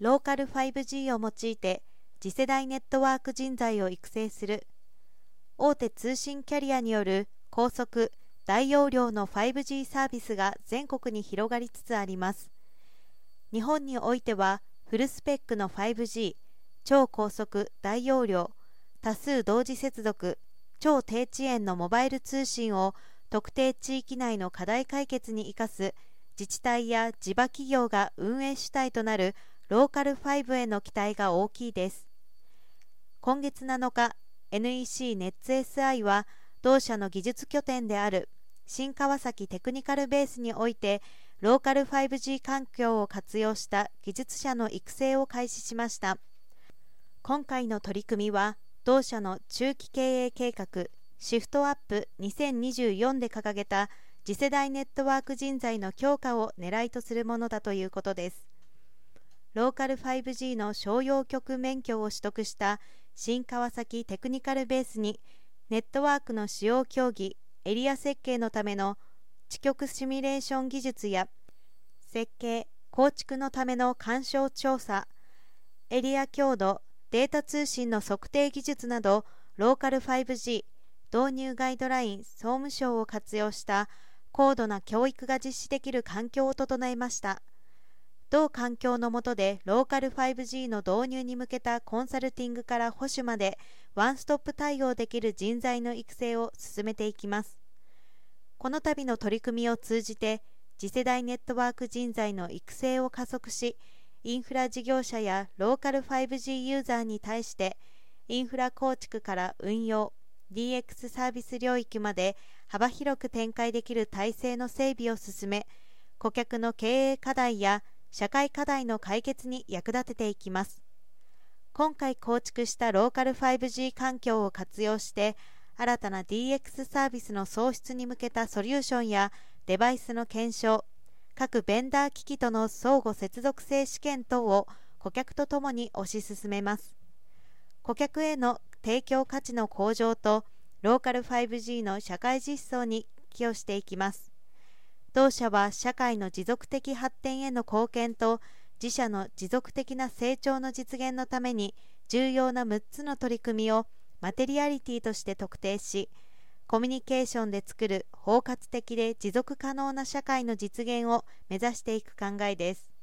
ローカル 5G を用いて次世代ネットワーク人材を育成する。大手通信キャリアによる高速大容量の 5G サービスが全国に広がりつつあります。日本においてはフルスペックの 5G 超高速大容量多数同時接続超低遅延のモバイル通信を特定地域内の課題解決に生かす自治体や地場企業が運営主体となるローカル5への期待が大きいです。今月7日 NEC ネッツ SI は同社の技術拠点である新川崎テクニカルベースにおいてローカル 5G 環境を活用した技術者の育成を開始しました。今回の取り組みは同社の中期経営計画シフトアップ2024で掲げた次世代ネットワーク人材の強化を狙いとするものだということです。ローカル 5G の商用局免許を取得した新川崎テクニカルベースにネットワークの使用競技エリア設計のための地局シミュレーション技術や設計構築のための干渉調査エリア強度データ通信の測定技術などローカル 5G 導入ガイドライン総務省を活用した高度な教育が実施できる環境を整えました。同環境の下でローカル 5G の導入に向けたコンサルティングから保守までワンストップ対応できる人材の育成を進めていきます。この度の取り組みを通じて次世代ネットワーク人材の育成を加速しインフラ事業者やローカル 5G ユーザーに対してインフラ構築から運用 DX サービス領域まで幅広く展開できる体制の整備を進め顧客の経営課題や社会課題の解決に役立てていきます。今回構築したローカル 5G 環境を活用して新たな DX サービスの創出に向けたソリューションやデバイスの検証各ベンダー機器との相互接続性試験等を顧客とともに推し進めます。顧客への提供価値の向上とローカル 5G の社会実装に寄与していきます。同社は社会の持続的発展への貢献と自社の持続的な成長の実現のために重要な6つの取り組みをマテリアリティとして特定しコミュニケーションで作る包括的で持続可能な社会の実現を目指していく考えです。